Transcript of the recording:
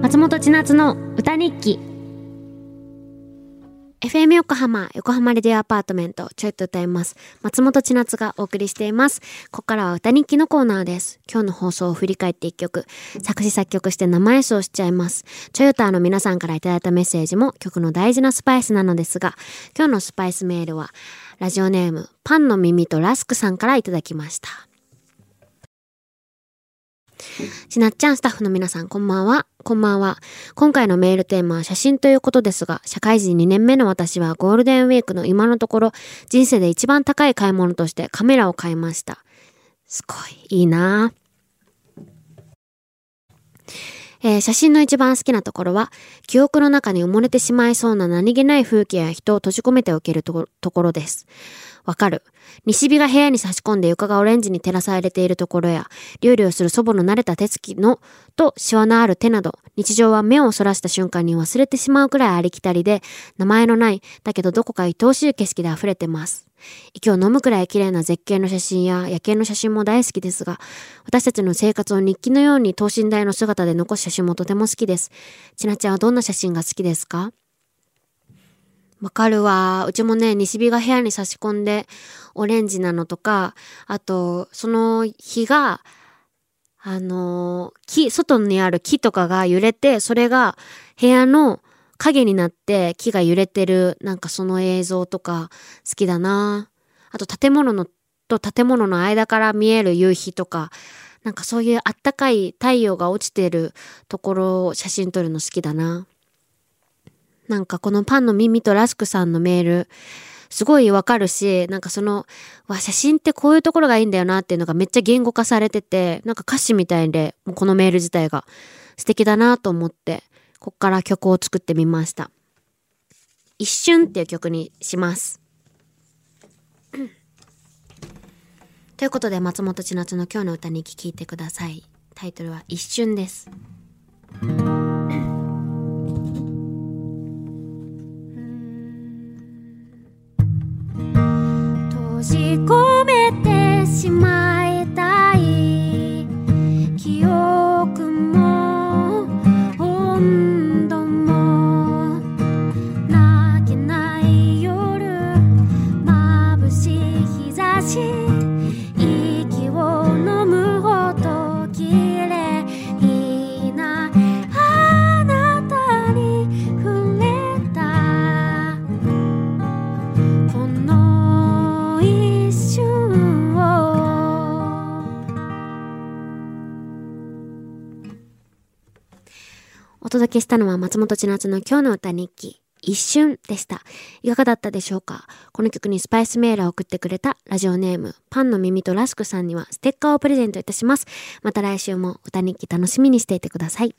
松本千夏の歌日記 FM 横浜、横浜レディオアパートメント、ちょいと歌います。松本千夏がお送りしています。ここからは歌日記のコーナーです。今日の放送を振り返って一曲、作詞作曲して生演奏しちゃいます。トヨタの皆さんからいただいたメッセージも曲の大事なスパイスなのですが、今日のスパイスメールは、ラジオネーム、パンの耳とラスクさんからいただきました。しなっちゃんスタッフの皆さんこんばんは。こんばんは。今回のメールテーマは写真ということですが、社会人2年目の私はゴールデンウィークの今のところ人生で一番高い買い物としてカメラを買いました。すごい、いいなぁえー写真の一番好きなところは、記憶の中に埋もれてしまいそうな何気ない風景や人を閉じ込めておけるとところです。わかる。西日が部屋に差し込んで床がオレンジに照らされているところや、料理をする祖母の慣れた手つきの、とシワのある手など、日常は目をそらした瞬間に忘れてしまうくらいありきたりで、名前のない、だけどどこか愛おしい景色で溢れてます。息を飲むくらい綺麗な絶景の写真や夜景の写真も大好きですが、私たちの生活を日記のように等身大の姿で残す写真もとても好きです。ちなちゃんはどんな写真が好きですか？わかるわ。うちもね、西日が部屋に差し込んで、オレンジなのとか、あと、その日が、あの木、外にある木とかが揺れて、それが部屋の影になって木が揺れてる、なんかその映像とか好きだな。あと建物のと建物の間から見える夕日とか、なんかそういうあったかい太陽が落ちてるところを写真撮るの好きだな。なんかこのパンの耳とラスクさんのメール、すごいわかるし、なんかその、わ、写真ってこういうところがいいんだよなっていうのがめっちゃ言語化されてて、なんか歌詞みたいで、もうこのメール自体が素敵だなと思って、こっから曲を作ってみました。一瞬っていう曲にします。ということで、松本千夏の今日の歌に聴いてください。タイトルは一瞬です。閉じ込めてしまう。お届けしたのは松本千夏の今日の歌日記一瞬でした。いかがだったでしょうか？この曲にスパイスメールを送ってくれたラジオネームパンの耳とラスクさんにはステッカーをプレゼントいたします。また来週も歌日記楽しみにしていてください。